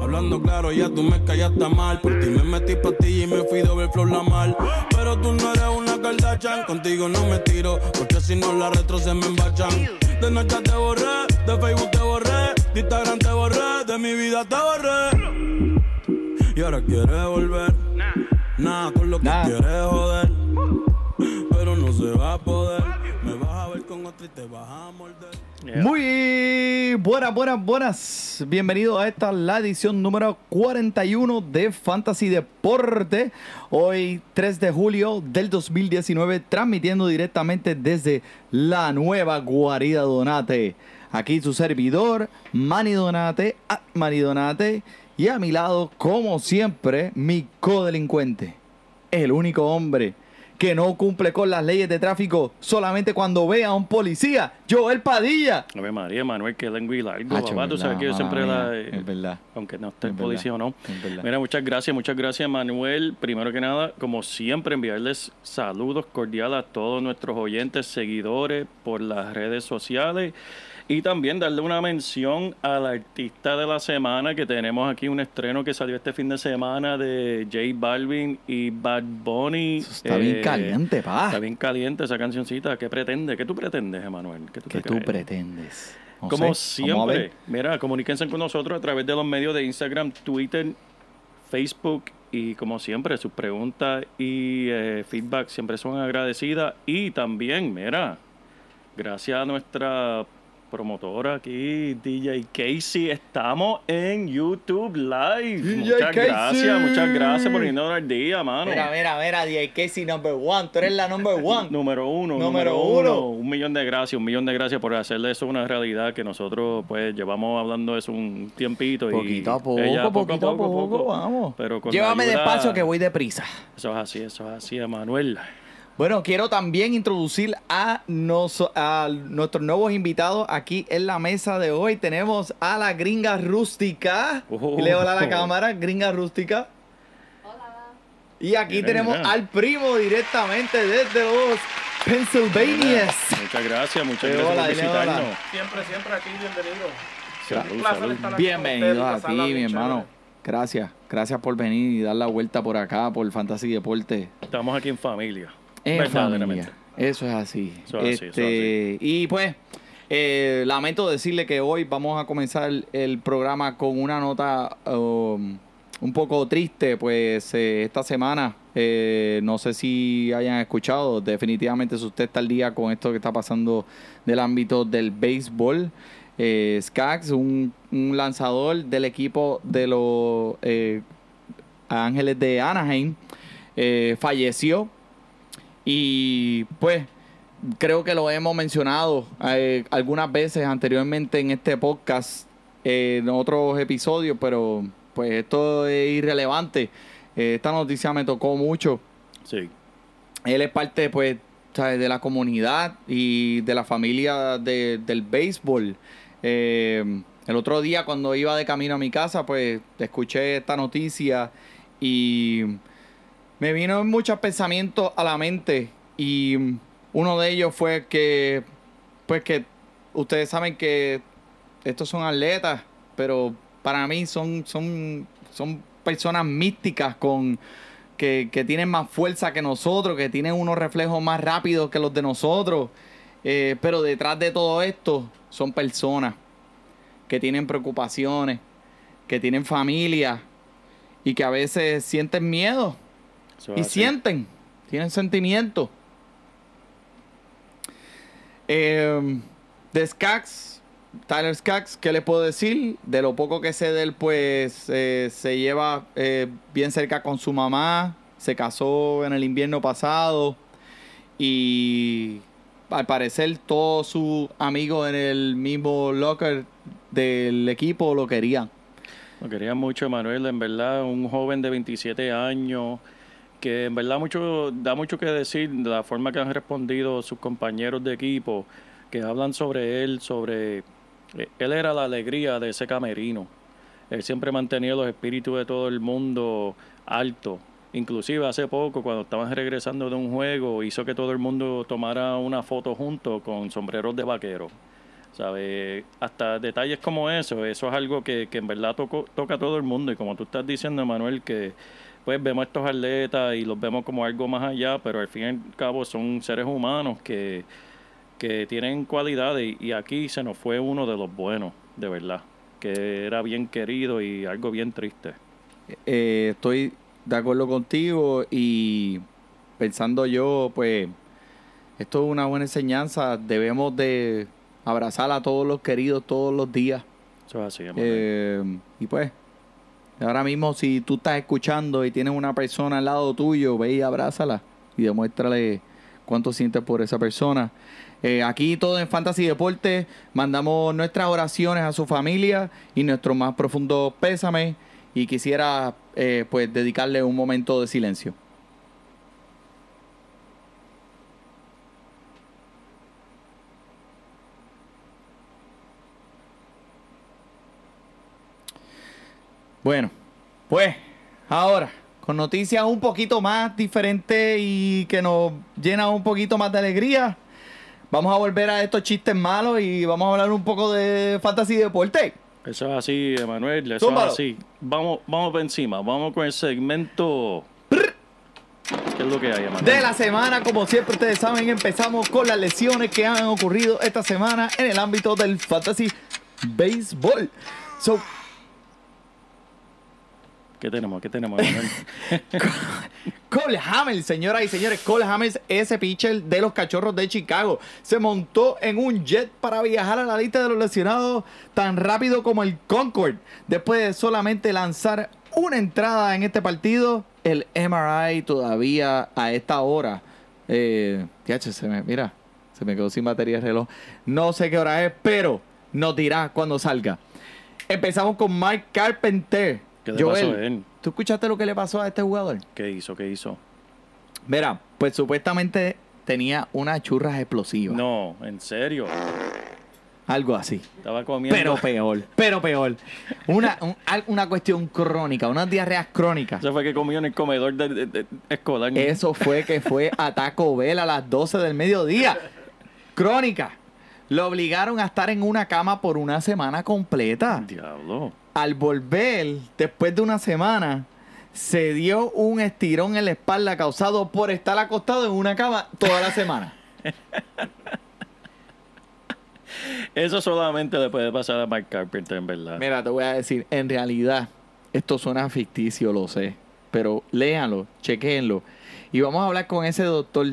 Hablando claro, ya tú me callaste mal. Por ti me metí ti y me fui doble flor la mal. Pero tú no eres una Kardashian, contigo no me tiro. Porque si no la retro se me embachan. De noche te borré, de Facebook te borré, de Instagram te borré, de mi vida te borré. Y ahora quieres volver. Nada con lo que quieres joder. Pero no se va a poder. Y te vas a morder. Muy buenas, buenas, buenas. Bienvenido a esta, la edición número 41 de Fantasy Deporte. Hoy, 3 de julio del 2019, transmitiendo directamente desde la nueva guarida Donate. Aquí su servidor, Mani Donate, Mani Donate. Y a mi lado, como siempre, mi codelincuente. El único hombre que no cumple con las leyes de tráfico solamente cuando ve a un policía. Joel Padilla. ver, María, Manuel, que lengua y largo, papá. Tú sabes que yo siempre la... Eh, es verdad. Aunque no esté el policía o no. Mira, muchas gracias, muchas gracias, Manuel. Primero que nada, como siempre, enviarles saludos cordiales a todos nuestros oyentes, seguidores por las redes sociales. Y también darle una mención al artista de la semana que tenemos aquí un estreno que salió este fin de semana de J Balvin y Bad Bunny. está bien eh, caliente, pa. Está bien caliente esa cancioncita. ¿Qué pretende? ¿Qué tú pretendes, Emanuel? ¿Qué tú, ¿Qué tú pretendes? Como siempre, mira, comuníquense con nosotros a través de los medios de Instagram, Twitter, Facebook y como siempre, sus preguntas y eh, feedback siempre son agradecidas. Y también, mira, gracias a nuestra promotora aquí, DJ Casey. Estamos en YouTube Live. muchas gracias, muchas gracias por irnos al día, mano. Mira, mira, mira, DJ Casey number one. Tú eres la number one. número uno. Número, uno. Un millón de gracias, un millón de gracias por hacerle eso una realidad que nosotros pues llevamos hablando de eso un tiempito. Poquito a poco, poquito a poco, vamos. Pero Llévame despacio que voy deprisa. Eso es así, eso es así, Emanuel. Bueno, quiero también introducir a, a nuestros nuevos invitados aquí en la mesa de hoy. Tenemos a la gringa rústica. Uh, Le hola a la cámara, gringa rústica. Hola. Y aquí tenemos al primo directamente desde los Pennsylvania. Muchas gracias, muchas gracias por visitarnos. Siempre, siempre aquí, bienvenido. Salud, Bienvenido a ti, mi hermano. Gracias, gracias por venir y dar la vuelta por acá, por Fantasy Deporte. Estamos aquí en familia. Eso es así. Este, y pues, eh, lamento decirle que hoy vamos a comenzar el programa con una nota um, un poco triste, pues eh, esta semana, eh, no sé si hayan escuchado, definitivamente si usted está al día con esto que está pasando del ámbito del béisbol. Skax, un, un, lanzador del equipo de los Ángeles de Anaheim, falleció y pues creo que lo hemos mencionado eh, algunas veces anteriormente en este podcast, en otros episodios, pero pues esto es irrelevante. Eh, esta noticia me tocó mucho. Sí. Él es parte pues de la comunidad y de la familia del béisbol. Eh, el otro día cuando iba de camino a mi casa, pues escuché esta noticia y me vino muchos pensamientos a la mente y uno de ellos fue que, pues que ustedes saben que estos son atletas, pero para mí son, son, son personas místicas con, que, tienen más fuerza que nosotros, que tienen unos reflejos más rápidos que los de nosotros. Eh, pero detrás de todo esto son personas que tienen preocupaciones, que tienen familia y que a veces sienten miedo y sienten, tienen sentimientos. Eh, de Skax, Tyler Skax, ¿qué le puedo decir? De lo poco que sé de él, pues eh, se lleva eh, bien cerca con su mamá, se casó en el invierno pasado y al parecer todos sus amigos en el mismo locker del equipo lo querían. Lo quería mucho, Manuel. En verdad, un joven de 27 años que en verdad mucho da mucho que decir de la forma que han respondido sus compañeros de equipo, que hablan sobre él, sobre... eh, Él era la alegría de ese camerino. Él siempre mantenía los espíritus de todo el mundo alto. Inclusive hace poco, cuando estaban regresando de un juego, hizo que todo el mundo tomara una foto junto con sombreros de vaquero. ¿Sabe? Hasta detalles como eso, eso es algo que, que en verdad tocó- toca a todo el mundo. Y como tú estás diciendo, Manuel, que pues vemos a estos atletas y los vemos como algo más allá, pero al fin y al cabo son seres humanos que, que tienen cualidades. Y, y aquí se nos fue uno de los buenos, de verdad, que era bien querido y algo bien triste. Eh, estoy de acuerdo contigo y pensando yo, pues, esto es una buena enseñanza. Debemos de abrazar a todos los queridos todos los días. Eso es así. Eh, y pues, ahora mismo si tú estás escuchando y tienes una persona al lado tuyo, ve y abrázala y demuéstrale cuánto sientes por esa persona. Eh, aquí todo en Fantasy Deporte mandamos nuestras oraciones a su familia y nuestro más profundo pésame y quisiera eh, pues dedicarle un momento de silencio. Bueno, pues ahora, con noticias un poquito más diferentes y que nos llenan un poquito más de alegría, vamos a volver a estos chistes malos y vamos a hablar un poco de fantasy y deporte. Eso es así, Emanuel, eso es así. Vamos, vamos por encima, vamos con el segmento. ¿Qué es lo que hay, Emanuel? De la semana, como siempre ustedes saben, empezamos con las lesiones que han ocurrido esta semana en el ámbito del fantasy béisbol. So, ¿Qué tenemos? ¿Qué tenemos? Cole Hamels, señoras y señores, Cole Hamels, ese pitcher de los cachorros de Chicago, se montó en un jet para viajar a la lista de los lesionados tan rápido como el Concorde. Después de solamente lanzar una entrada en este partido, el MRI todavía a esta hora. Eh, se me, mira, se me quedó sin batería el reloj. No sé qué hora es, pero nos dirá cuando salga. Empezamos con Mike Carpenter. ¿Qué le pasó a él? ¿tú escuchaste lo que le pasó a este jugador? ¿Qué hizo? ¿Qué hizo? Mira, pues supuestamente tenía unas churras explosivas. No, en serio. Algo así. Estaba comiendo. Pero peor, pero peor. Una, un- una cuestión crónica, unas diarreas crónicas. Eso fue que comió en el comedor de, de- de- escolar. Eso fue que fue a Taco Bell a las 12 del mediodía. Crónica. Lo obligaron a estar en una cama por una semana completa. Diablo. Al volver, después de una semana, se dio un estirón en la espalda causado por estar acostado en una cama toda la semana. Eso solamente le puede pasar a Mike Carpenter, en verdad. Mira, te voy a decir, en realidad, esto suena ficticio, lo sé. Pero léanlo, chequenlo. Y vamos a hablar con ese doctor.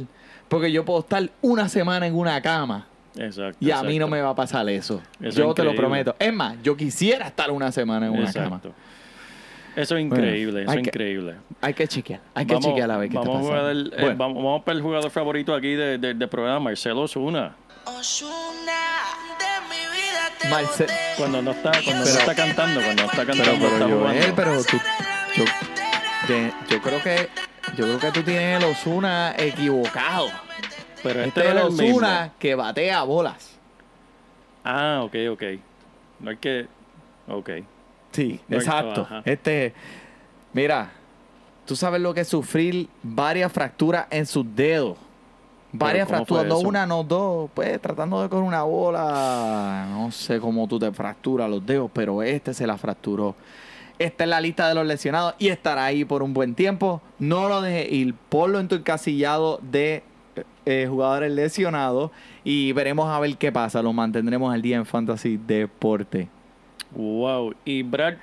Porque yo puedo estar una semana en una cama. Exacto. Y a mí no exacto. me va a pasar eso. Eso yo es te lo prometo. Es más, yo quisiera estar una semana en una cama. Exacto. Eso es increíble, eso hay es que- increíble. Hay que chequear. Hay que chequear a ver qué vamos está pasando. el- eh, Bueno, vamos, vamos para el jugador favorito aquí de- de- del programa, Marcelo Osuna. Osuna, de mi vida te Marce- boté. Cuando no está, cuando no Pero- está cantando, cuando no está pero, cantando, pero, está Joel, jugando. pero tú, yo, de- yo creo que yo creo que tú tienes el Osuna equivocado. Pero Este este es el es mismo. Osuna que batea bolas. Ah, ok, ok. No hay que... Ok. Sí, No, exacto. Este, mira, tú sabes lo que es sufrir varias fracturas en sus dedos. Varias ¿cómo fue fracturas, no una, no dos. Pues tratando de coger una bola, no sé cómo tú te fracturas los dedos, pero este se la fracturó. Está en la lista de los lesionados y estará ahí por un buen tiempo. No lo dejes ir, ponlo en tu encasillado de eh, jugadores lesionados y veremos a ver qué pasa. Lo mantendremos al día en Fantasy Deporte. Wow. Y Brad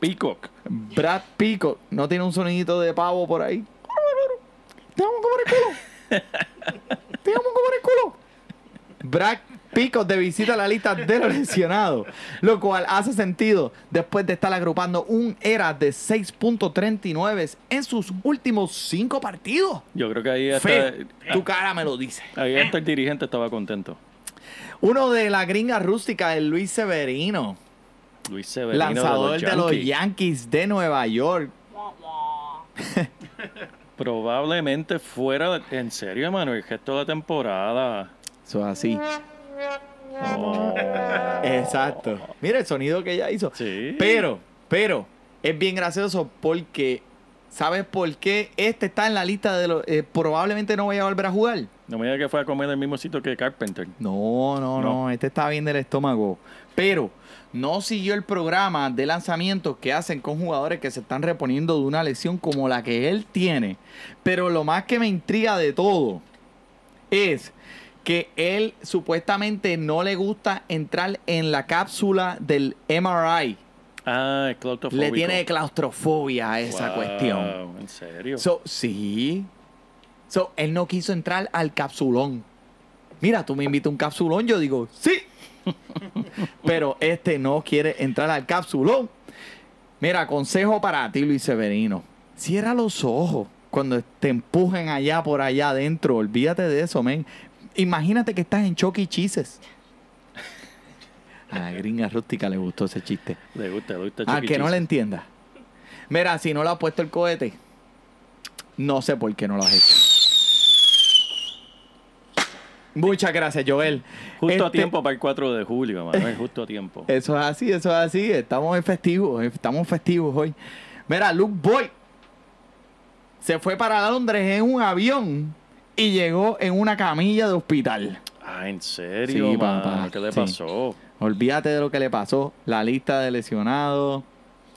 Peacock. Brad Pico no tiene un sonidito de pavo por ahí. Te vamos a comer el culo. Te vamos a comer el culo. Brad Pico de visita a la lista de los lesionados, lo cual hace sentido después de estar agrupando un era de 6.39 en sus últimos cinco partidos. Yo creo que ahí hasta, Feo, tu cara me lo dice. ahí hasta el dirigente estaba contento. Uno de la gringa rústica, el Luis Severino. Luis Severino lanzador de los de los Yankees. De Nueva York. Probablemente fuera, en serio, hermano, el gesto de la temporada. Eso es así. Oh, Exacto. Mira el sonido que ella hizo. Sí. Pero, pero, es bien gracioso porque, ¿sabes por qué este está en la lista de los... eh, probablemente no vaya a volver a jugar? No me diga que fue a comer en el mismo sitio que Carpenter. No, no, no, No. este está bien del estómago. Pero no siguió el programa de lanzamientos que hacen con jugadores que se están reponiendo de una lesión como la que él tiene. Pero lo más que me intriga de todo es que él supuestamente no le gusta entrar en la cápsula del MRI. Ah, es claustrofóbico. Le tiene claustrofobia a esa Wow, cuestión. ¿En serio? So, sí. So, él no quiso entrar al capsulón. Mira, tú me invitas un capsulón, yo digo, sí. Pero este no quiere entrar al capsulón. Mira, consejo para ti, Luis Severino. Cierra los ojos cuando te empujen allá por allá adentro. Olvídate de eso, men. Imagínate que estás en Chucky Cheeses. A la gringa rústica le gustó ese chiste. Le gusta, le gusta. Al Chucky que no le entienda. Mira, si no le has puesto el cohete, no sé por qué no lo has hecho. Muchas gracias, Joel. Justo a Este- tiempo para el 4 de julio, Manuel. Justo a tiempo. Eso es así, eso es así. Estamos en festivos, estamos festivos hoy. Mira, Luke Boy se fue para Londres en un avión y llegó en una camilla de hospital. Ah, ¿en serio, Sí, papá, ¿Qué le sí. pasó? Olvídate de lo que le pasó. La lista de lesionados.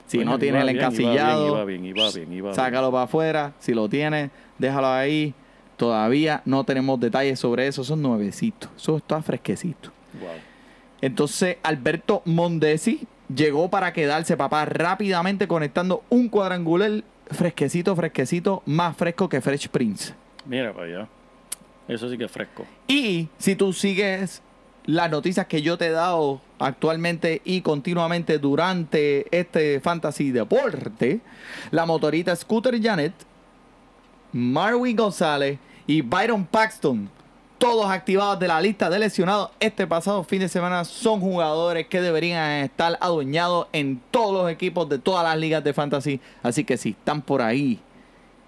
Si Bueno, no tiene el encasillado. Iba bien, iba bien, iba bien. iba bien. sácalo para afuera. Si lo tienes, déjalo ahí. Todavía no tenemos detalles sobre eso. Son nuevecitos. Eso está fresquecito. Wow. Entonces, Alberto Mondesi llegó para quedarse, papá, rápidamente conectando un cuadrangular fresquecito, fresquecito, más fresco que Fresh Prince. Mira para allá. Eso sí que es fresco. Y si tú sigues las noticias que yo te he dado actualmente y continuamente durante este fantasy deporte, la motorita Scooter Janet, Marvin González y Byron Paxton, todos activados de la lista de lesionados este pasado fin de semana, son jugadores que deberían estar adueñados en todos los equipos de todas las ligas de fantasy. Así que si están por ahí,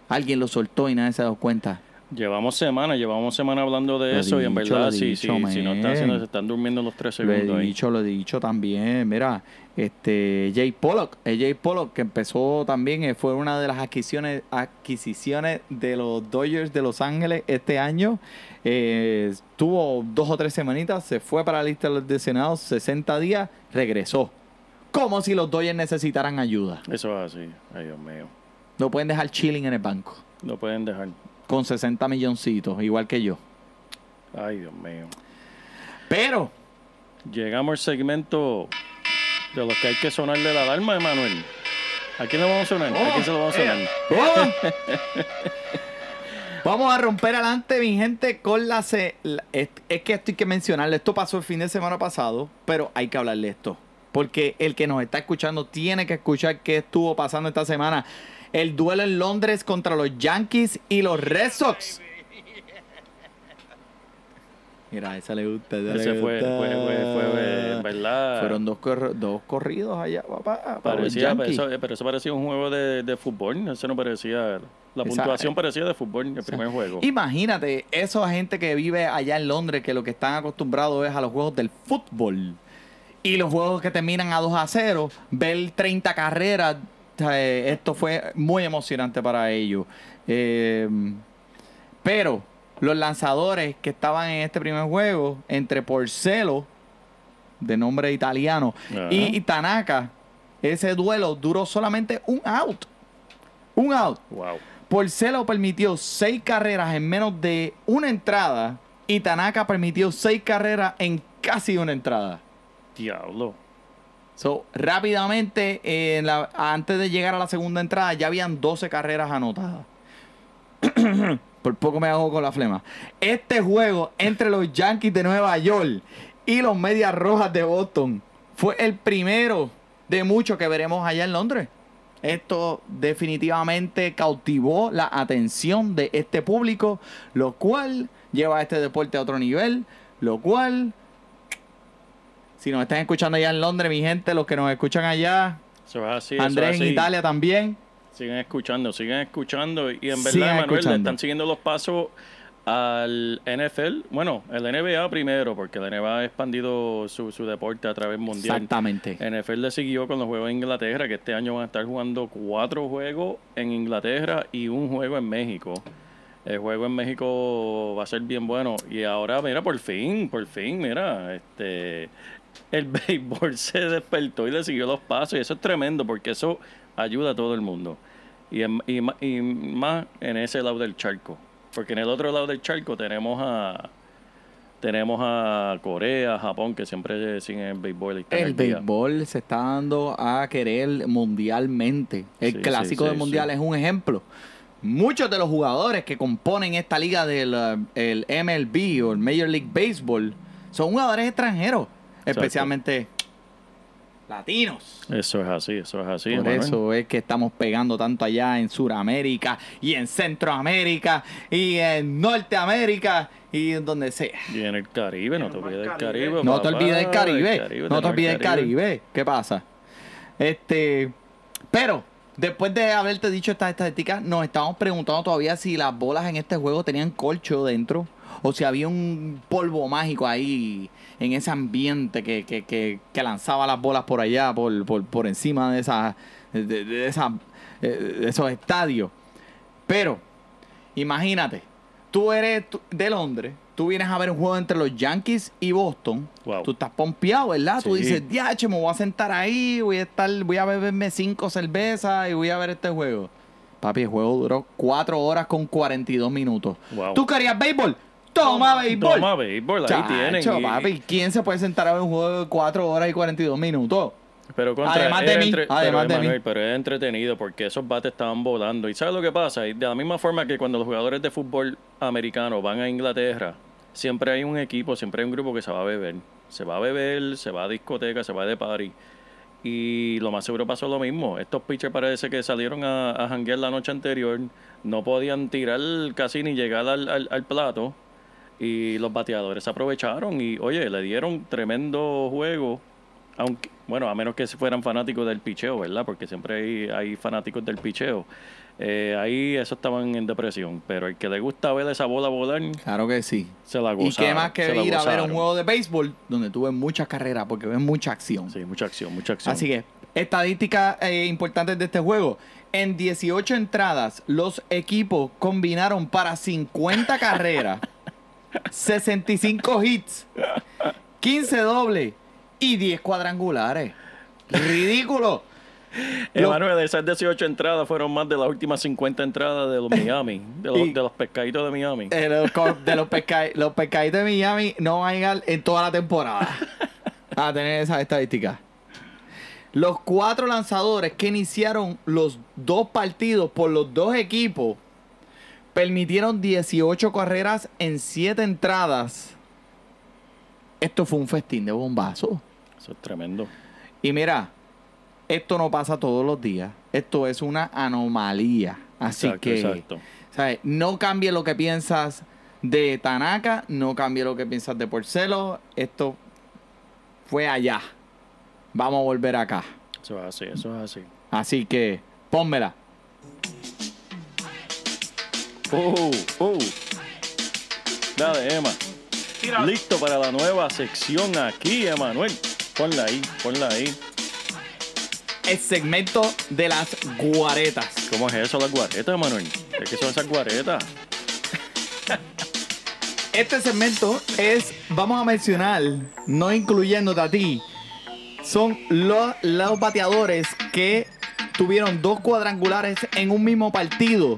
alguien lo soltó y nadie se ha dado cuenta. Llevamos semanas, llevamos semanas hablando de Lo eso y en verdad, sí, dicho, sí, si no están haciendo, se están durmiendo los tres Lo he segundos ahí. dicho, lo he dicho también. Mira, este Jay Pollock, el Jay Pollock que empezó también, eh, fue una de las adquisiciones, adquisiciones de los Dodgers de Los Ángeles este año. Eh, tuvo dos o tres semanitas, se fue para la lista de los lesionados, 60 días, regresó. Como si los Dodgers necesitaran ayuda. Eso es así. Ay, Dios mío. No pueden dejar chilling en el banco. Lo pueden dejar. Con 60 milloncitos, igual que yo. Ay, Dios mío. Pero, Llegamos al segmento de los que hay que sonarle la alarma, Emanuel. ¿A quién le vamos a sonar? ¿A quién se lo vamos a sonar? ¡Oh! Vamos a romper adelante, mi gente, con la, es, es que esto hay que mencionarle. Esto pasó el fin de semana pasado, pero hay que hablarle esto. Porque el que nos está escuchando tiene que escuchar qué estuvo pasando esta semana. El duelo en Londres contra los Yankees y los Red Sox. Mira, esa le gusta. esa le Ese fue, gusta. fue, fue, fue, en verdad. Fueron dos, dos corridos allá, papá. Parecía, pero, eso, pero eso parecía un juego de, de fútbol. Eso no parecía. La puntuación parecía de fútbol, el primer juego. Imagínate, esa gente que vive allá en Londres, que lo que están acostumbrados es a los juegos del fútbol. Y los juegos que terminan a 2 a 0, ver 30 carreras, eh, esto fue muy emocionante para ellos. Eh, pero los lanzadores que estaban en este primer juego, entre Porcelo, de nombre italiano, y Tanaka, ese duelo duró solamente un out. Un out. Wow. Porcelo permitió seis carreras en menos de una entrada y Tanaka permitió seis carreras en casi una entrada. Diablo. So, rápidamente, eh, antes de llegar a la segunda entrada, ya habían 12 carreras anotadas. Por poco me hago con la flema. Este juego entre los Yankees de Nueva York y los Medias Rojas de Boston fue el primero de muchos que veremos allá en Londres. Esto definitivamente cautivó la atención de este público, lo cual lleva a este deporte a otro nivel, lo cual Si nos están escuchando allá en Londres, mi gente, los que nos escuchan allá, Eso es así. eso es Andrés en. Italia también. Sigan escuchando, sigan escuchando. Y en verdad, Manuel, le están siguiendo los pasos al NFL. Bueno, el NBA primero, porque la NBA ha expandido su, su deporte a través mundial. Exactamente. NFL le siguió con los juegos en Inglaterra, que este año van a estar jugando cuatro juegos en Inglaterra y un juego en México. El juego en México va a ser bien bueno. Y ahora, mira, por fin, por fin, mira, este el béisbol se despertó y le siguió los pasos. Y eso es tremendo, porque eso ayuda a todo el mundo. Y, en- y ma- y más en ese lado del charco. Porque en el otro lado del charco tenemos a tenemos a Corea, Japón, que siempre siguen el béisbol. El béisbol se está dando a querer mundialmente. El Sí, clásico sí, del mundial es un ejemplo. Muchos de los jugadores que componen esta liga del uh, el MLB o el Major League Baseball son jugadores extranjeros, especialmente latinos. Eso es así, eso es así. Por Manuel. eso es que estamos pegando tanto allá en Sudamérica y en Centroamérica y en Norteamérica y en donde sea. Y en el Caribe, no te olvides del Caribe. No te olvides del Caribe. no te olvides el del Caribe. ¿Qué pasa? Este, pero después de haberte dicho estas estadísticas, nos estábamos preguntando todavía si las bolas en este juego tenían colcho dentro o si había un polvo mágico ahí en ese ambiente que, que, que, que lanzaba las bolas por allá, por, por, por encima de, esas de, de eh, de esos estadios. Pero, imagínate, tú eres tú- de Londres, tú vienes a ver un juego entre los Yankees y Boston. Wow. Tú estás pompeado, ¿verdad? Tú Sí. dices, diache, me voy a sentar ahí, voy a estar, voy a beberme cinco cervezas y voy a ver este juego. Papi, el juego duró cuatro horas con 42 minutos. Wow. ¿Tú querías béisbol? Toma, béisbol. Toma béisbol, ahí Chacho, tienen. y- papi, ¿quién se puede sentar a ver un juego de 4 horas y 42 minutos? Pero contra, Además de era mí, pero, además de Emanuel, mí. pero es entretenido porque esos bates estaban volando. ¿Y sabes lo que pasa? Y De la misma forma que cuando los jugadores de fútbol americano van a Inglaterra, siempre hay un equipo, siempre hay un grupo que se va a beber. Se va a beber, se va a discoteca, se va de party. Y lo más seguro pasó lo mismo. Estos pitchers parece que salieron a, a janguear la noche anterior, no podían tirar casi ni llegar al, al- al plato. Y los bateadores aprovecharon y, oye, le dieron tremendo juego. Aunque, bueno, a menos que fueran fanáticos del picheo, ¿verdad? Porque siempre hay, hay fanáticos del picheo. Eh, ahí eso estaban en depresión. Pero el que le gusta ver esa bola volar, Claro que sí. se la Y gozaron. qué más que se ir a ver un juego de béisbol donde tú ves muchas carreras porque ves mucha acción. Sí, mucha acción, mucha acción. Así que, estadísticas eh, importantes de este juego. En 18 entradas, los equipos combinaron para 50 carreras, 65 hits, 15 dobles y 10 cuadrangulares. Ridículo. Lo- Emanuel, esas 18 entradas fueron más de las últimas 50 entradas de los Miami, de los, Y- de los pescaditos de Miami. Eh, los co- de los, pesca- los pescaditos de Miami no van a llegar en toda la temporada a tener esas estadísticas. Los cuatro lanzadores que iniciaron los dos partidos por los dos equipos permitieron 18 carreras en 7 entradas. Esto fue un festín de bombazo. Eso es tremendo. Y mira, esto no pasa todos los días. Esto es una anomalía. Así Exacto, que, exacto. ¿sabes? No cambie lo que piensas de Tanaka, no cambie lo que piensas de Porcelo. Esto fue allá. Vamos a volver acá. Eso es así, eso es así. Así que, pónmela. Oh, oh. Dale, Emma. Tira. Listo para la nueva sección aquí, Emanuel. Ponla ahí, ponla ahí. El segmento de las guaretas. ¿Cómo es eso, las guaretas, Emanuel? ¿Qué son esas guaretas? Este segmento es, vamos a mencionar, no incluyéndote a ti, son los, los bateadores que tuvieron dos cuadrangulares en un mismo partido.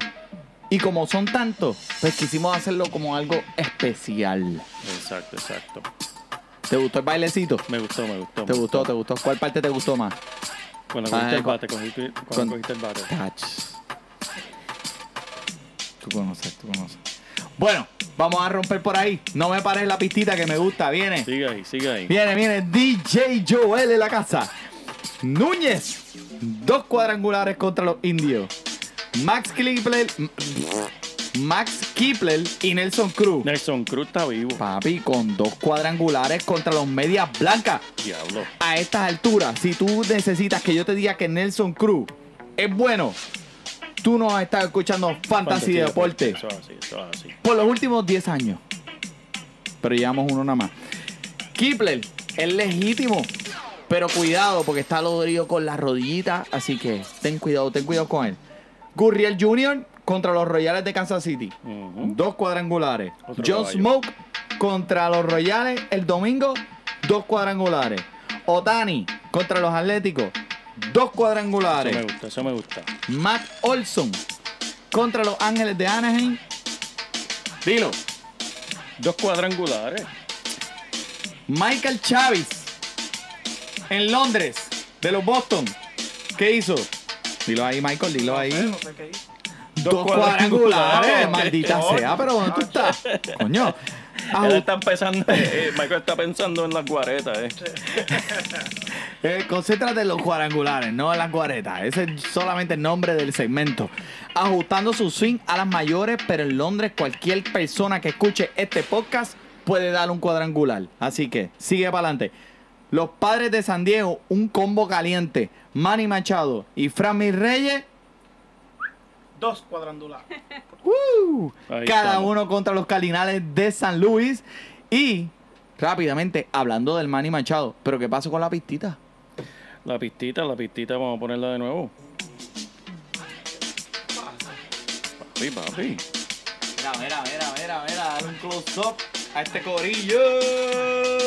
Y como son tantos, pues quisimos hacerlo como algo especial. Exacto, exacto. ¿Te gustó el bailecito? Me gustó, me gustó. ¿Te me gustó? ¿Te gustó? ¿Cuál parte te gustó más? Cuando cogiste Ah, el con- bate, cogiste, cuando con- cogiste el bate. Touch. Tú conoces, tú conoces. Bueno, vamos a romper por ahí. No me pares la pistita que me gusta. Viene. Sigue ahí, sigue ahí. Viene, viene DJ Joel en la casa. Núñez. Dos cuadrangulares contra los indios. Max Cleveland. Max Kipler y Nelson Cruz. Nelson Cruz está vivo. Papi, con dos cuadrangulares contra los medias blancas. Diablo. A estas alturas, si tú necesitas que yo te diga que Nelson Cruz es bueno, tú no has estado escuchando Fantasy Deporte Eso es así, eso es así. por los últimos 10 años. Pero llevamos uno nada más. Kipler es legítimo. Pero cuidado, porque está dolorido con la rodillita. Así que ten cuidado, ten cuidado con él. Gurriel Jr. contra los Royales de Kansas City. Dos cuadrangulares. Otro John caballo. Smoke contra los Royales el domingo. Dos cuadrangulares. Otani contra los Atléticos. Dos Eso cuadrangulares. me gusta, eso me gusta. Matt Olson contra los Ángeles de Anaheim. Dilo. Dos cuadrangulares. Michael Chavis en Londres de los Boston. ¿Qué hizo? Dilo ahí, Michael, dilo ahí. No sé. Dos cuadrangulares, cuadrangulares. maldita sea, pero ¿dónde tú estás? Coño. Él está pensando, eh, Michael está pensando en las guaretas, eh. Eh, concéntrate en los cuadrangulares, no en las guaretas. Ese es solamente el nombre del segmento. Ajustando su swing a las mayores, pero en Londres cualquier persona que escuche este podcast puede dar un cuadrangular. Así que sigue para adelante. Los padres de San Diego, un combo caliente. Manny Machado y Fran Reyes. Dos cuadrangulares. ¡uh! Cada estamos. uno contra los Cardinales de San Luis. Y rápidamente, hablando del Manny Machado. ¿Pero qué pasó con la pistita? La pistita, la pistita, vamos a ponerla de nuevo. Papi, papi. Mira, mira, mira, mira, mira, dale un close-up a este corillo.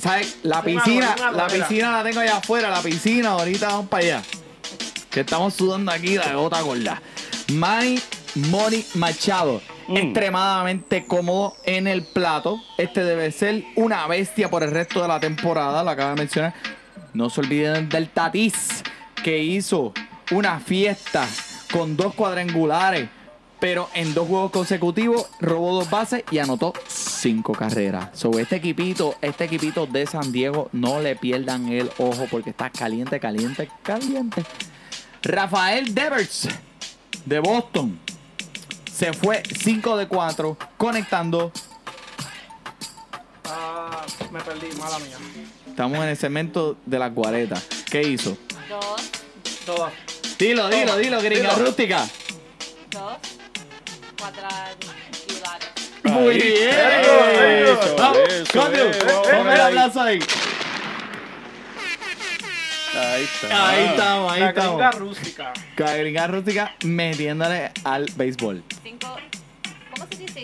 ¿Sabes? La piscina, la piscina la tengo allá afuera, la piscina, ahorita vamos para allá. Que estamos sudando aquí la gota gorda. Manny Moni Machado, Mm. extremadamente cómodo en el plato. Este debe ser una bestia por el resto de la temporada, lo acaba de mencionar. No se olviden del Tatis, que hizo una fiesta con dos cuadrangulares, pero en dos juegos consecutivos robó dos bases y anotó cinco carreras. Sobre este equipito, este equipito de San Diego, no le pierdan el ojo porque está caliente, caliente, caliente. Rafael Devers de Boston se fue 5 de 4 conectando. Ah, me perdí, mala mía. Estamos en el segmento de las guaretas. ¿Qué hizo? Dos, Todas. Dilo, dilo, dilo, gringa Dilo. rústica. dos, cuadrangulares. Muy bien. eso, Vamos, eso, eso, ponme el aplauso ahí. Ahí está. Ahí estamos, ahí La gringa estamos. rústica. La gringa rústica metiéndole al béisbol. Cinco, ¿cómo se dice?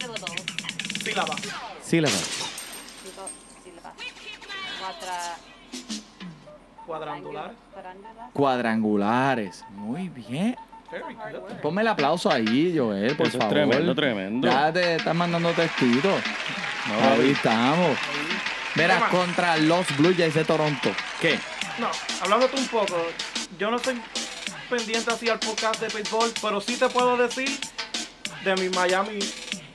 Syllables. Sílaba. Sílaba. Cinco sílabas. Cuadra... Cuadrangular. Cuadrangulares. Muy bien. Ponme el aplauso ahí, Joel, por Eso es favor. tremendo, tremendo. Ya te están mandando textitos. No, ahí estamos. Mira, Tema. contra los Blue Jays de Toronto. ¿Qué? No, hablándote un poco, yo no estoy pendiente así al podcast de béisbol, pero sí te puedo decir de mi Miami,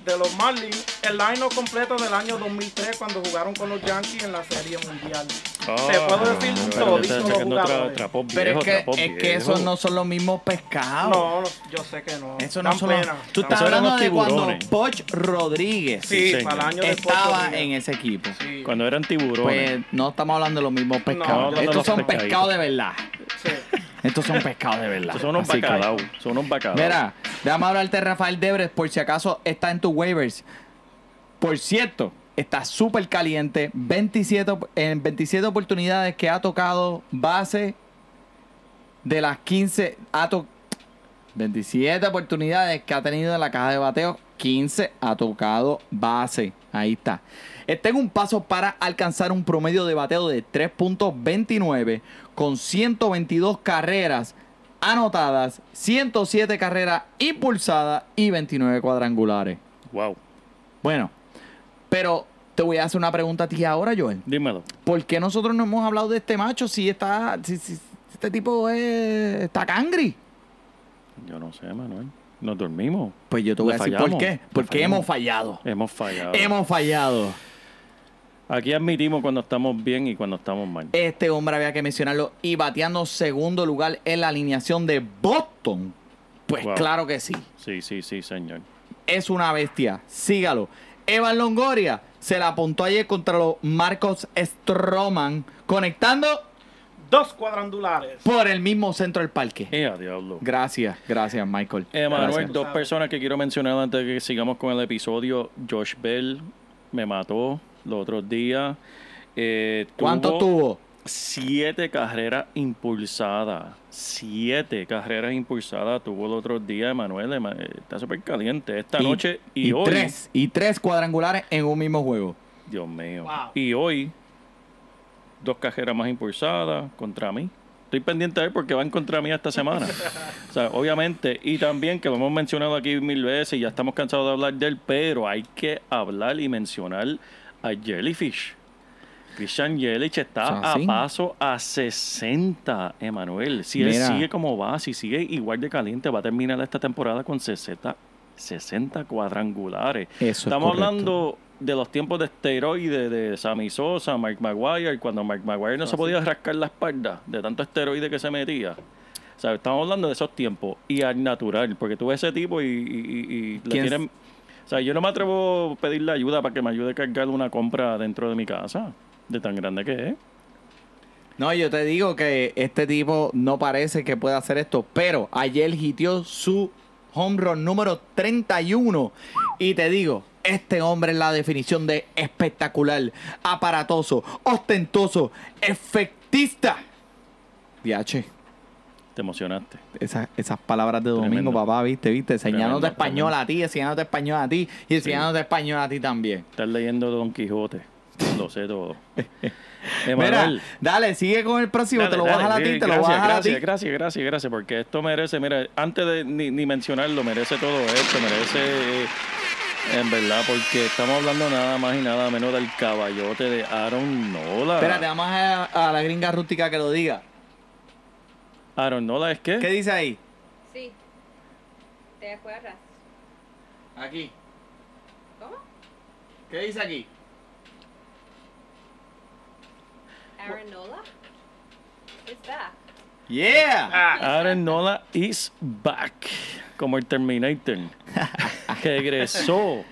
de los Marlins, el line completo del año 2003 cuando jugaron con los Yankees en la Serie Mundial. Ah, Te puedo decir los trapos Pero es que, es que esos no son los mismos pescados. No, no, yo sé que no. Eso no son los- pena, Tú dan estás hablando los de cuando. Poch Rodríguez Sí, señor. para el año de estaba en ese equipo. Sí, Cuando eran tiburones. Pues no estamos hablando de los mismos pescados. No, Estos los son pescados de verdad. sí. Estos son pescados de verdad. Esos son unos bacalaos. Son unos bacalaos. Mira, déjame hablarte de Rafael Debres por si acaso está en tus waivers. Por cierto, está súper caliente. 27, op- en 27 oportunidades que ha tocado base de las 15. Ha to- 27 oportunidades que ha tenido en la caja de bateo. 15 ha tocado base. Ahí está. Está en un paso para alcanzar un promedio de bateo de 3.29 con 122 carreras anotadas, 107 carreras impulsadas y 29 cuadrangulares. Wow. Bueno, pero te voy a hacer una pregunta a ti ahora, Joel. Dímelo. ¿Por qué nosotros no hemos hablado de este macho si está, si, si- este tipo es, está cangri? Yo no sé, Manuel. Nos dormimos. Pues yo te voy Le a decir fallamos. por qué. Porque fallamos. hemos fallado. Hemos fallado. Hemos fallado. Aquí admitimos cuando estamos bien y cuando estamos mal. Este hombre había que mencionarlo y bateando segundo lugar en la alineación de Boston Pues Wow. claro que sí. Sí, sí, sí, señor. Es una bestia. Sígalo. Evan Longoria se la apuntó ayer contra los Marcos Stroman, conectando Dos cuadrangulares. por el mismo centro del parque. Eh, diablo. Gracias, gracias, Michael. Eh, Manuel, Gracias. dos personas que quiero mencionar antes de que sigamos con el episodio. Josh Bell me mató los otros días. Eh, ¿Cuánto tuvo? Siete carreras impulsadas. Siete carreras impulsadas tuvo el otro día, Emanuel. Ema- eh, Está súper caliente. Esta noche y, hoy. tres. Y tres cuadrangulares en un mismo juego. Dios mío. Wow. Y hoy, dos carreras más impulsadas contra mí. Estoy pendiente de él porque van contra mí esta semana. o sea, obviamente. Y también, que lo hemos mencionado aquí mil veces y ya estamos cansados de hablar de él, pero hay que hablar y mencionar a Jellyfish. Christian Yelich está ¿Eso a paso a 60, Emanuel. Si él sigue como va, si sigue igual de caliente, va a terminar esta temporada con 60, 60 cuadrangulares. Eso Estamos hablando de los tiempos de esteroide de Sammy Sosa, Mike Maguire, cuando Mike Maguire no se podía rascar la espalda de tanto esteroide que se metía. O sea, estamos hablando de esos tiempos y al natural, porque tú ves ese tipo y, y- y- y le ¿Quién tienen... O sea, yo no me atrevo a pedirle ayuda para que me ayude a cargar una compra dentro de mi casa, de tan grande que es. No, yo te digo que este tipo no parece que pueda hacer esto, pero ayer hitió su home run número 31. Y te digo, este hombre es la definición de espectacular, aparatoso, ostentoso, efectista. DH, Te emocionaste. esas, esas palabras de domingo, Tremendo. papá, viste, viste, enseñándote español a ti, enseñándote español a ti y enseñándote español a ti también. Estás leyendo Don Quijote. Lo sé todo. Mira, dale, sigue con el próximo, Dale, te lo dale, dejar a ti, sí, te lo voy a dejar a gracias, ti. Gracias, gracias, gracias, porque esto merece, mira, antes de ni, ni mencionarlo, merece todo esto, merece, eh, en verdad, porque estamos hablando nada más y nada menos del caballote de Aaron Nola. Espérate, vamos a, a la gringa rústica que lo diga. Aaron Nola es qué? ¿Qué dice ahí? Sí. ¿Te acuerdas? Aquí. ¿Cómo? ¿Qué dice aquí? Aaron Nola? Is back. Yeah. Aaron Nola is back, como el Terminator. Regresó.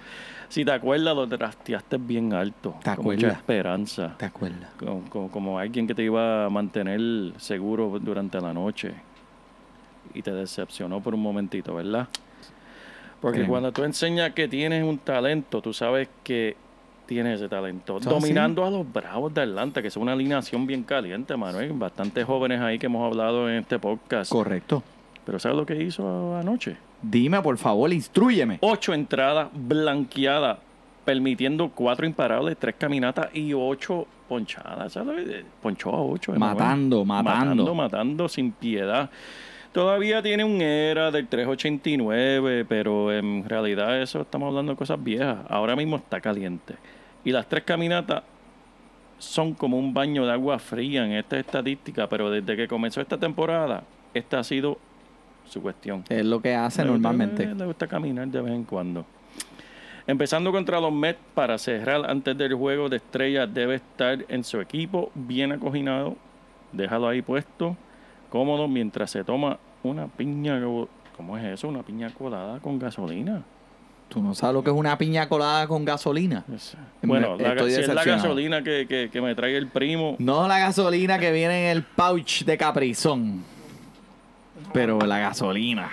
Si te acuerdas, lo trasteaste bien alto. ¿Te con mucha acuerdas? esperanza. ¿Te acuerdas? como, como- como alguien que te iba a mantener seguro durante la noche y te decepcionó por un momentito, ¿verdad? Porque cuando tú enseñas que tienes un talento, tú sabes que tienes ese talento. Eso Dominando a los Bravos de Atlanta, que es una alineación bien caliente, Manuel. Bastantes jóvenes ahí que hemos hablado en este podcast. Correcto. Pero ¿sabes lo que hizo anoche? Dime, por favor, instruyeme. Ocho entradas blanqueadas, permitiendo cuatro imparables, tres caminatas y ocho ponchadas. ¿sabes? Ponchó a ocho. Matando, matando. Matando, matando sin piedad. Todavía tiene un era del 389, pero en realidad eso estamos hablando de cosas viejas. Ahora mismo está caliente. Y las tres caminatas son como un baño de agua fría en esta estadística, pero desde que comenzó esta temporada, esta ha sido su cuestión. Es lo que hace Le- normalmente. Le, le gusta caminar de vez en cuando. Empezando contra los Mets para cerrar antes del juego de estrellas debe estar en su equipo bien acoginado. Déjalo ahí puesto, cómodo mientras se toma una piña. ¿Cómo es eso? Una piña colada con gasolina. Tú no sabes lo que es una piña colada con gasolina. Es- Me- Bueno, la- estoy si es la gasolina que, que- que me trae el primo, No la gasolina que viene en el pouch de Caprizón. Pero la gasolina.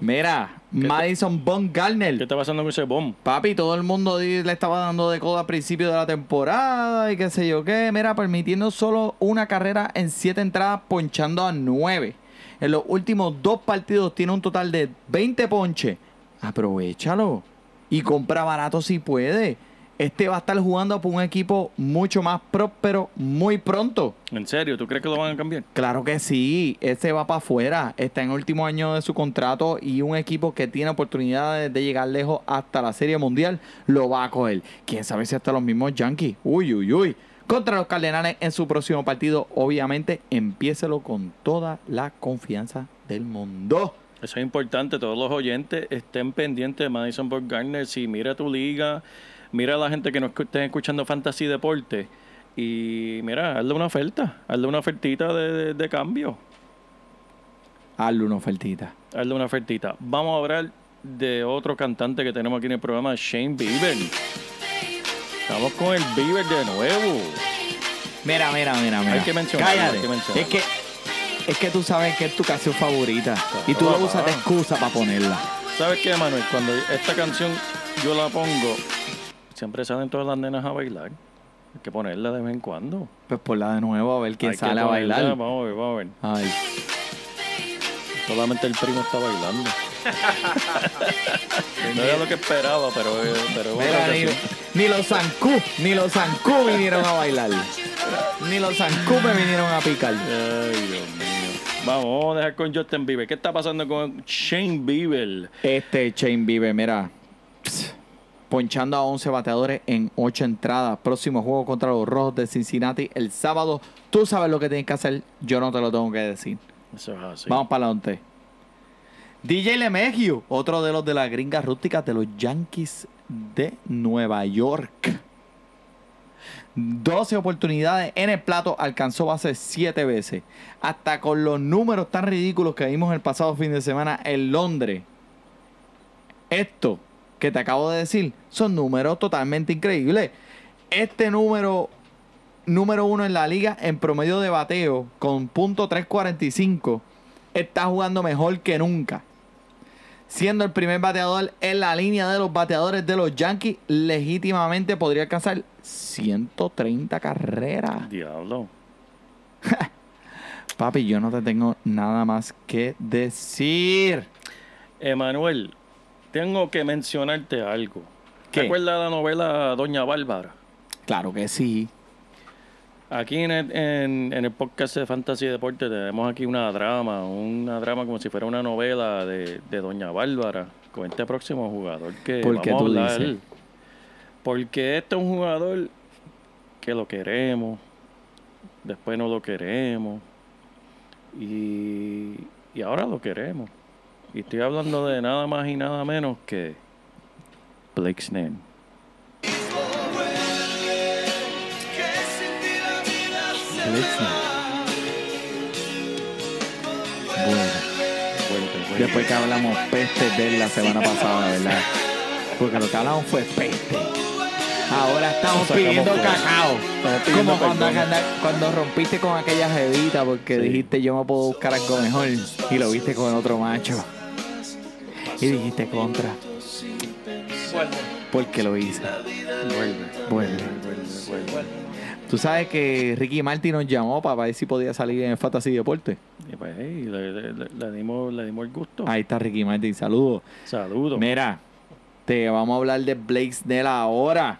Mira, Madison Von ¿qué Garner. está pasando con ese bomb? Papi, todo el mundo le estaba dando de codo al principio de la temporada y qué sé yo qué. Mira, permitiendo solo una carrera en siete entradas, ponchando a nueve. En los últimos dos partidos tiene un total de 20 ponches. Aprovechalo. Y compra barato si puede. Este va a estar jugando por un equipo mucho más próspero muy pronto. ¿En serio? ¿Tú crees que lo van a cambiar? Claro que sí, ese va para afuera, está en el último año de su contrato y un equipo que tiene oportunidades de llegar lejos hasta la Serie Mundial lo va a coger. Quién sabe si hasta los mismos Yankees. Uy, uy, uy. Contra los Cardenales en su próximo partido, obviamente, empiécelo con toda la confianza del mundo. Eso es importante, todos los oyentes estén pendientes de Madison Garner. Si mira tu liga, mira a la gente que nos escu- estén escuchando Fantasy Deporte y mira, hazle una oferta, hazle una ofertita de, de- de cambio. Hazle una ofertita. Hazle una ofertita. Vamos a hablar de otro cantante que tenemos aquí en el programa, Shane Bieber. Estamos con el Bieber de nuevo. Mira, mira, mira, mira. Hay que mencionarlo, Cállate. hay que. Es que, es que tú sabes que es tu canción favorita. Y tú lo usas de excusa para ponerla. ¿Sabes qué, Manuel? Cuando esta canción yo la pongo, siempre salen todas las nenas a bailar. Hay que ponerla de vez en cuando. Pues ponla de nuevo a ver quién Hay que sale a ponerla, bailar. Vamos a ver, vamos a ver. Ay. Solamente el primo está bailando. no era lo que esperaba, pero, eh, pero Mira, ni, ni los Zancú, ni los Zancú vinieron a bailar. Ni los Zancú me vinieron a picar. Ay, Dios mío. Vamos, vamos a dejar con Justin Bieber. ¿Qué está pasando con Shane Bieber? Este Chain Bieber, mira. pss, Ponchando a 11 bateadores en 8 entradas. Próximo juego contra los Rojos de Cincinnati el sábado. Tú sabes lo que tienes que hacer. Yo no te lo tengo que decir. Eso es así. Vamos para adelante. DJ LeMahieu, otro de los de las gringas rústicas de los Yankees de Nueva York. 12 oportunidades en el plato, alcanzó base 7 veces. Hasta con los números tan ridículos que vimos el pasado fin de semana en Londres. Esto que te acabo de decir son números totalmente increíbles. Este número número uno en la liga en promedio de bateo con punto .345 está jugando mejor que nunca. Siendo el primer bateador en la línea de los bateadores de los Yankees, legítimamente podría alcanzar 130 carreras. Diablo. Papi, yo no te tengo nada más que decir. Emanuel, tengo que mencionarte algo. ¿Qué? ¿Te acuerdas de la novela Doña Bárbara? Claro que sí. Aquí en el, en- en el podcast de Fantasy Deporte tenemos aquí una drama, una drama como si fuera una novela de, de Doña Bárbara con este próximo jugador que ¿Por qué vamos tú a hablar. dices? Porque este es un jugador que lo queremos, después no lo queremos y, y ahora lo queremos. Y estoy hablando de nada más y nada menos que Blake Snell. Bueno, después que hablamos peste de él la semana pasada, ¿verdad? Porque lo que hablamos fue peste. Ahora estamos Sacamos pidiendo cacao. Estamos pidiendo Como cuando, perdón. cuando rompiste con aquella jevita porque Sí. dijiste yo me puedo buscar algo mejor y lo viste con otro macho. Y dijiste contra. Porque lo hice. Vuelve. Tú sabes que Ricky Martin nos llamó para ver si podía salir en Fantasy Deporte. Y pues, hey, le, le- le- le dimos, le dimos el gusto. Ahí está Ricky Martin, saludos. Saludos. Mira, te vamos a hablar de Blake Snell ahora.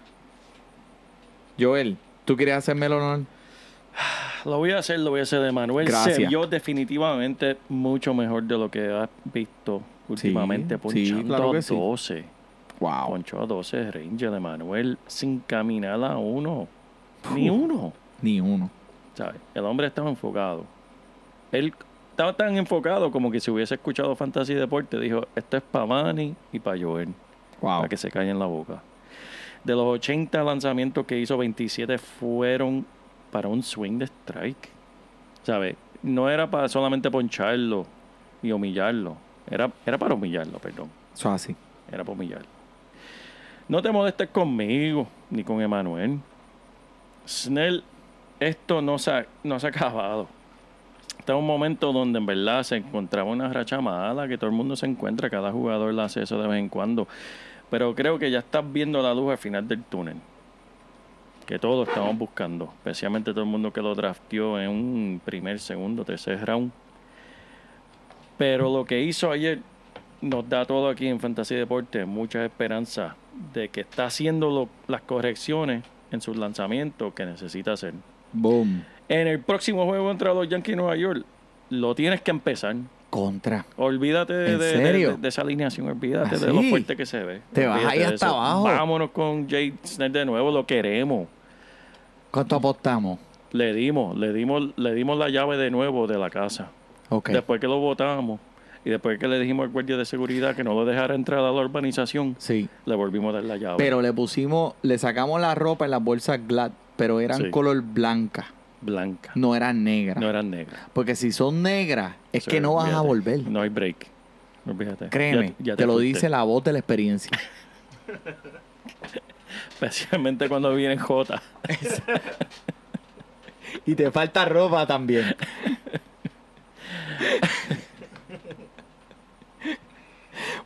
Joel, ¿tú quieres hacerme el honor? Lo voy a hacer, lo voy a hacer de Manuel. Gracias. Se vio definitivamente mucho mejor de lo que has visto últimamente. sí, ponchando claro que a sí. 12. Wow. Ponchó a 12 Ranger de Manuel sin caminar a uno. Ni uno. Ni uno. ¿sabes? El hombre estaba enfocado. Él estaba tan enfocado como que si hubiese escuchado Fantasy Deporte, dijo, esto es para Manny y para Joel. Wow. para que se callen la boca. De los 80 lanzamientos que hizo, 27 fueron para un swing de strike. ¿Sabes? No era para solamente poncharlo y humillarlo. Era, era para humillarlo, perdón. Eso es así. Era para humillarlo. No te molestes conmigo, ni con Emanuel. Snell, esto no se ha, no se ha acabado. Está en un momento donde en verdad se encontraba una racha mala, que todo el mundo se encuentra, cada jugador le hace eso de vez en cuando. Pero creo que ya estás viendo la luz al final del túnel. Que todos estamos buscando, especialmente todo el mundo que lo drafteó en un primer, segundo, tercer round. Pero lo que hizo ayer nos da todo aquí en Fantasy Deportes mucha esperanza de que está haciendo lo- las correcciones en sus lanzamientos que necesita hacer. Boom. En el próximo juego contra los Yankees de Nueva York, lo tienes que empezar. Contra. Olvídate de, ¿En de- de- esa alineación, olvídate ¿Ah, de lo fuerte que se ve. Te vas ahí hasta abajo. Vámonos con Jay Snell de nuevo, lo queremos. ¿Cuánto apostamos? Le dimos, le dimos, le dimos la llave de nuevo de la casa. Ok. Después que lo votamos y después que le dijimos al guardia de seguridad que no lo dejara entrar a la urbanización, Sí. le volvimos a dar la llave. Pero le pusimos, le sacamos la ropa en las bolsas Glad, pero eran Sí. color blanca. Blanca. no eran negras. No eran negras. Porque si son negras, es Sí, que no vas a volver. No hay break. Créeme, Ya- ya te, lo dice la voz de la experiencia. Especialmente cuando vienen J. y te falta ropa también.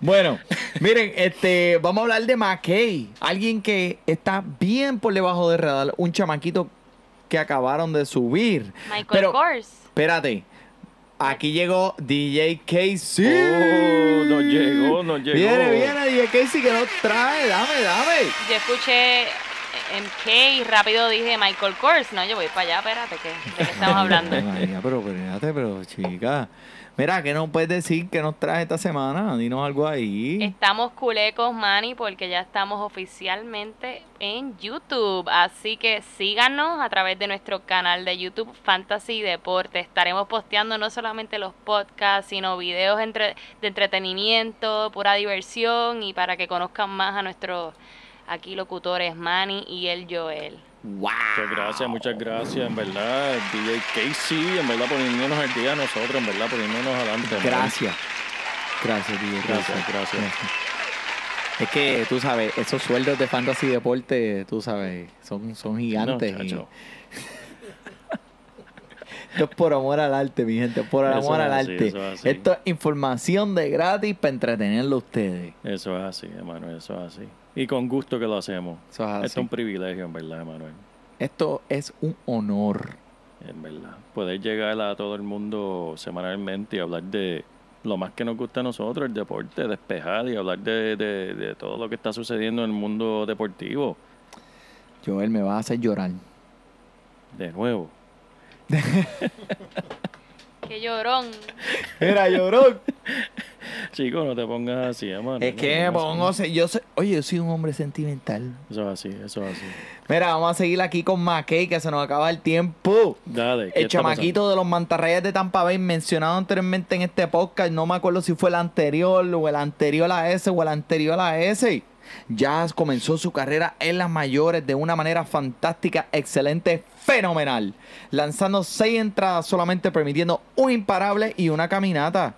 Bueno, miren, este, vamos a hablar de McKay. Alguien que está bien por debajo de radar. Un chamaquito que acabaron de subir. Michael Pero, Kors. espérate. Aquí llegó DJ Casey. Oh, nos llegó, nos llegó. Viene, viene DJ Casey que nos trae. Dame, dame. Yo escuché MK y rápido dije Michael Kors. No, yo voy para allá, espérate, ¿qué? ¿de qué estamos hablando? María, pero espérate, pero chica. Mira, ¿qué nos puedes decir que nos traes esta semana? Dinos algo ahí. Estamos culecos, Manny, porque ya estamos oficialmente en YouTube. Así que síganos a través de nuestro canal de YouTube Fantasy Deporte. Estaremos posteando no solamente los podcasts, sino videos entre- de entretenimiento, pura diversión y para que conozcan más a nuestros aquí locutores Manny y el Joel. ¡Wow! Muchas gracias, muchas gracias, en verdad. DJ Casey, en verdad, poniéndonos el día a nosotros, en verdad, poniéndonos adelante. Gracias. Gracias, DJ. Gracias, gracias. Es que tú sabes, esos sueldos de fantasy deporte, tú sabes, son, son gigantes. No, y- chacho. esto es por amor al arte, mi gente, por Eso amor al así, arte. es. Esto es información de gratis para entretenerlo a ustedes. Eso es así, hermano, eso es así. Y con gusto que lo hacemos. Eso es así. Esto es un privilegio, en verdad, Emanuel. Esto es un honor. En verdad. Poder llegar a todo el mundo semanalmente y hablar de lo más que nos gusta a nosotros, el deporte, despejar y hablar de, de- de todo lo que está sucediendo en el mundo deportivo. Joel, me va a hacer llorar. De nuevo. ¡Qué llorón! Mira, llorón. Chico, no te pongas así, hermano. Es No que me pongo, así. yo soy, oye, yo soy un hombre sentimental. Eso es así, eso es así. Mira, vamos a seguir aquí con McKay, que se nos acaba el tiempo. Dale. ¿qué El chamaquito de los mantarrayas de Tampa Bay, mencionado anteriormente en este podcast, no me acuerdo si fue el anterior o el anterior a ese o el anterior a ese. Ya comenzó su carrera en las mayores de una manera fantástica, excelente, fenomenal. Lanzando seis entradas solamente permitiendo un imparable y una caminata.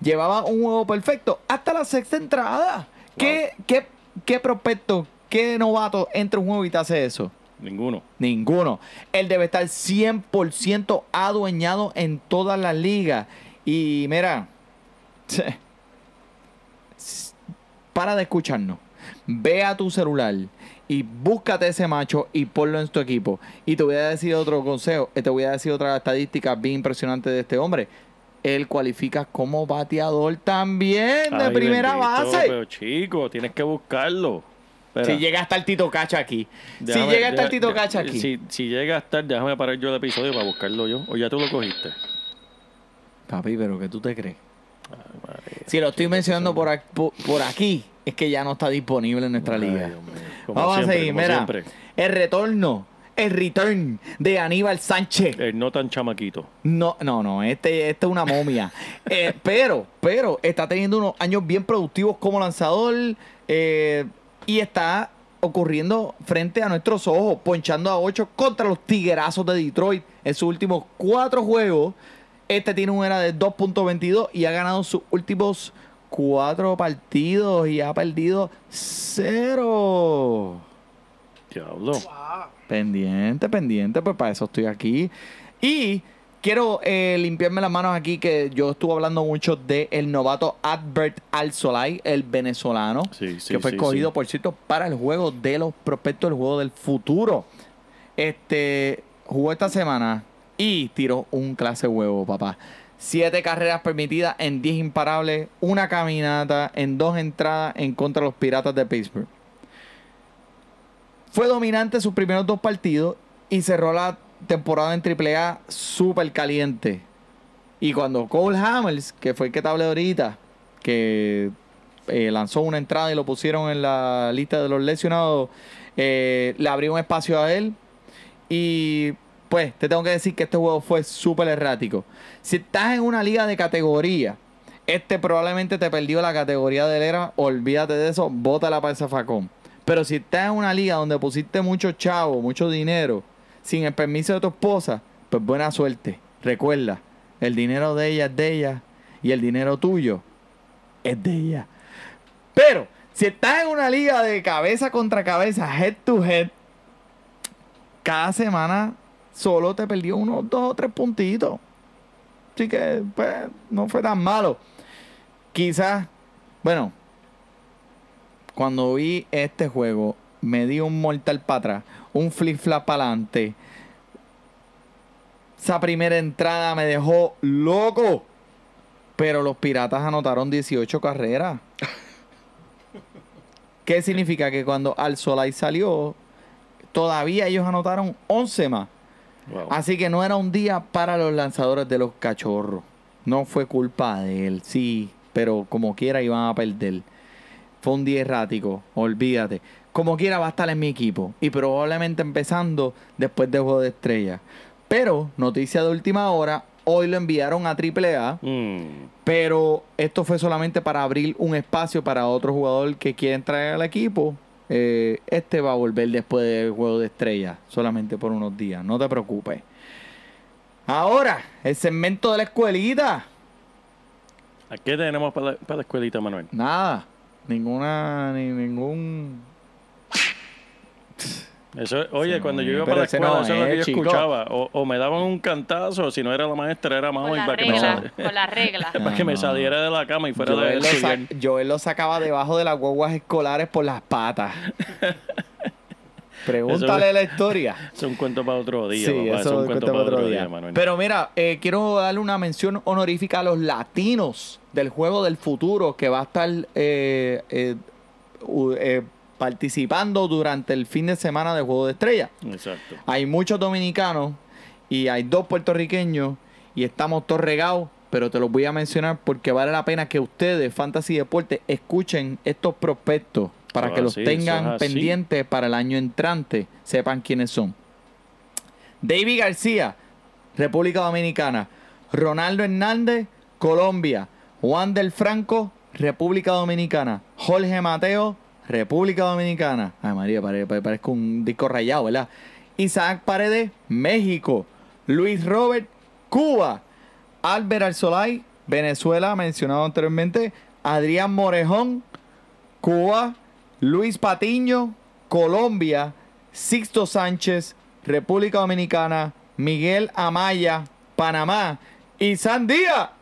Llevaba un juego perfecto hasta la sexta entrada. ¿Qué, qué, qué prospecto, qué novato entra un juego y te hace eso? Ninguno. Ninguno. Él debe estar 100% adueñado en todas las ligas. Y mira, para de escucharnos. Ve a tu celular y búscate ese macho y ponlo en tu equipo. Y te voy a decir otro consejo. eh, Te voy a decir otra estadística bien impresionante de este hombre. Él cualifica como bateador también de Ay, primera bendito, base. Pero chico, tienes que buscarlo. Espera, Si llega hasta el Tito Cacha aquí. déjame- si llega hasta el deja- Tito Cacha aquí. Si, si llega a estar, déjame parar yo el episodio para buscarlo yo. O ya tú lo cogiste. Papi, pero ¿qué tú te crees? Madre, Si lo estoy mencionando por aquí, es que ya no está disponible en nuestra ay, liga. Vamos siempre, a seguir, mira. siempre. El retorno, el return de Aníbal Sánchez. El no tan chamaquito. No, no, no, este, este es una momia. Eh, pero, pero está teniendo unos años bien productivos como lanzador eh, y está ocurriendo frente a nuestros ojos, ponchando a 8 contra los tiguerazos de Detroit en sus últimos cuatro juegos. Este tiene un era de 2.22 y ha ganado sus últimos cuatro partidos y ha perdido cero. Diablo. Pendiente, pendiente, pues para eso estoy aquí. Y quiero eh, limpiarme las manos aquí, que yo estuve hablando mucho del el novato Adbert Alzolay, el venezolano, Sí, sí, que fue sí, escogido, por cierto, para el juego de los prospectos del juego del futuro. Este jugó esta semana y tiró un clase huevo, papá. Siete carreras permitidas en 10 imparables, una caminata en dos entradas en contra de los Piratas de Pittsburgh. Fue dominante sus primeros dos partidos y cerró la temporada en AAA súper caliente. Y cuando Cole Hamels, que fue el que te hablé ahorita, que eh, lanzó una entrada y lo pusieron en la lista de los lesionados, eh, le abrió un espacio a él. Y pues te tengo que decir que este juego fue súper errático. Si estás en una liga de categoría, este probablemente te perdió la categoría de era, olvídate de eso, bótala para ese facón. Pero si estás en una liga donde pusiste mucho chavo, mucho dinero, sin el permiso de tu esposa, pues buena suerte. Recuerda, el dinero de ella es de ella y el dinero tuyo es de ella. Pero, si estás en una liga de cabeza contra cabeza, head to head, cada semana solo te perdió unos dos o tres puntitos. Así que, pues, no fue tan malo. Quizás, bueno, cuando vi este juego, me di un mortal para atrás, un flip flap para adelante. Esa primera entrada me dejó loco. Pero los piratas anotaron 18 carreras. ¿Qué significa? Que cuando Al Solay salió, todavía ellos anotaron 11 más. Wow. Así que no era un día para los lanzadores de los cachorros. No fue culpa de él, sí, pero como quiera iban a perder. Fue un día errático, olvídate. Como quiera va a estar en mi equipo. Y probablemente empezando después del juego de estrellas. Pero, noticia de última hora, hoy lo enviaron a AAA. Mm, Pero esto fue solamente para abrir un espacio para otro jugador que quiera entrar al equipo. Eh, este va a volver después del juego de estrellas, solamente por unos días. No te preocupes. Ahora, el segmento de la escuelita. ¿A qué tenemos para la, para la escuelita, Manuel? Nada. Ninguna, ni ningún. Eso, oye, cuando yo iba para la escuela, no eso es lo que yo chico. escuchaba. O, o me daban un cantazo, si no era la maestra, era mamá Con y la para que me, con la regla. para que me No. saliera de la cama y fuera de lo, sa- estudiar. Joel lo sacaba debajo de las guaguas escolares por las patas. Pregúntale Eso- la historia. Es un cuento para otro día. Sí, papá, eso es un cuento cuento para otro día. Manuel. Pero mira, eh, quiero darle una mención honorífica a los latinos del juego del futuro que va a estar eh, eh, eh, participando durante el fin de semana del juego de estrellas. Exacto. Hay muchos dominicanos y hay dos puertorriqueños y estamos todos regados, pero te los voy a mencionar porque vale la pena que ustedes, Fantasy Deporte, escuchen estos prospectos para que los tengan pendientes para el año entrante, sepan quiénes son. David García, República Dominicana. Ronaldo Hernández, Colombia. Juan del Franco, República Dominicana. Jorge Mateo, República Dominicana. Ay, María, pare- pare- parezco un disco rayado, ¿verdad? Isaac Paredes, México. Luis Robert, Cuba. Albert Alzolay, Venezuela, mencionado anteriormente. Adrián Morejón, Cuba. Luis Patiño, Colombia. Sixto Sánchez, República Dominicana. Miguel Amaya, Panamá. Y Sandía.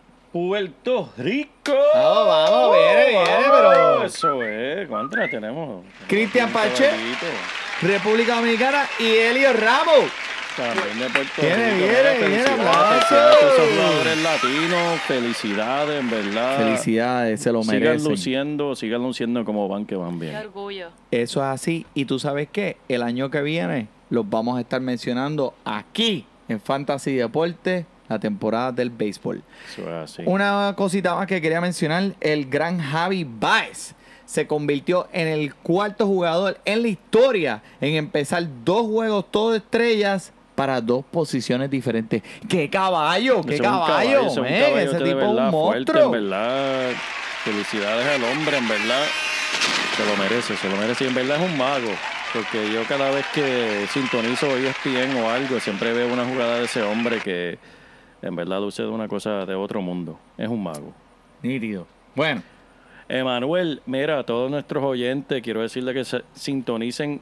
Puerto Rico. Vamos, vamos, viene, viene, pero- Eso es. ¿Cuántas tenemos? Cristian Pache. República Dominicana y Elio Ramos. También de Puerto Viene, Rico. viene, viene, jugadores latinos. Felicidades, en verdad. Felicidades, se lo Sigan merecen. luciendo, sigan luciendo como van, que van Qué bien. orgullo. Eso es así. Y tú sabes qué, el año que viene los vamos a estar mencionando aquí en Fantasy Deporte, la temporada del béisbol. Una cosita más que quería mencionar, el gran Javi Baez se convirtió en el cuarto jugador en la historia en empezar dos juegos todo estrellas para dos posiciones diferentes. ¡Qué caballo! ¡Qué un caballo! ese un tipo es un fuerte, monstruo. en verdad. Felicidades al hombre, en verdad. Se lo merece, se lo merece. Y en verdad es un mago. Porque yo cada vez que sintonizo ESPN o algo, siempre veo una jugada de ese hombre que en verdad luce de una cosa de otro mundo. Es un mago. Nítido. Bueno, Emanuel, mira, a todos nuestros oyentes, quiero decirle que se sintonicen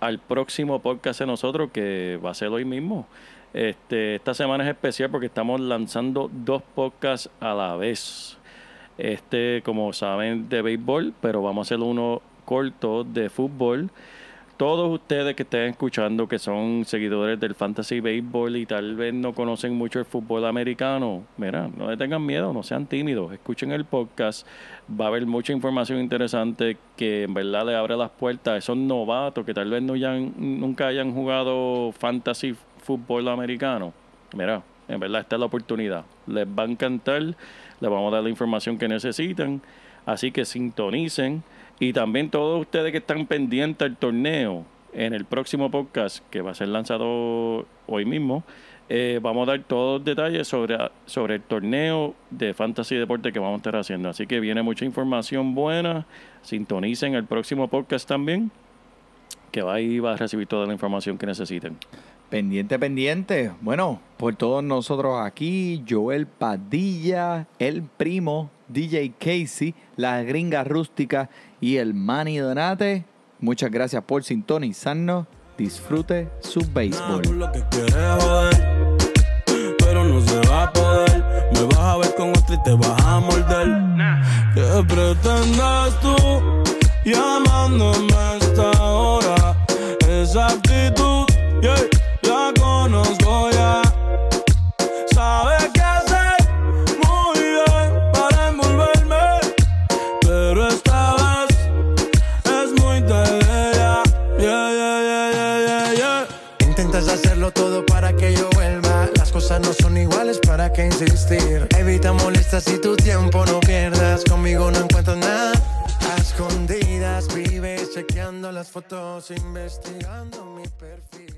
al próximo podcast de nosotros, que va a ser hoy mismo. Este, esta semana es especial porque estamos lanzando dos podcasts a la vez. Este, como saben, de béisbol, pero vamos a hacer uno corto de fútbol. Todos ustedes que estén escuchando, que son seguidores del fantasy béisbol y tal vez no conocen mucho el fútbol americano, mira, no le tengan miedo, no sean tímidos, escuchen el podcast, va a haber mucha información interesante que en verdad le abre las puertas a esos novatos que tal vez no hayan, nunca hayan jugado fantasy fútbol americano. Mira, en verdad esta es la oportunidad, les va a encantar, les vamos a dar la información que necesitan, así que sintonicen. Y también todos ustedes que están pendientes al torneo, en el próximo podcast, que va a ser lanzado hoy mismo, eh, vamos a dar todos los detalles sobre, sobre el torneo de Fantasy Deporte que vamos a estar haciendo. Así que viene mucha información buena. Sintonicen el próximo podcast también, que va ahí va a recibir toda la información que necesiten. Pendiente, pendiente. Bueno, por todos nosotros aquí, Joel Padilla, el primo, DJ Casey, la gringa rústica y el Manny Donate. Muchas gracias por sintonizarnos. Disfrute su béisbol. Evita molestas y tu tiempo no pierdas. Conmigo no encuentras nada. A escondidas vives chequeando las fotos, investigando mi perfil.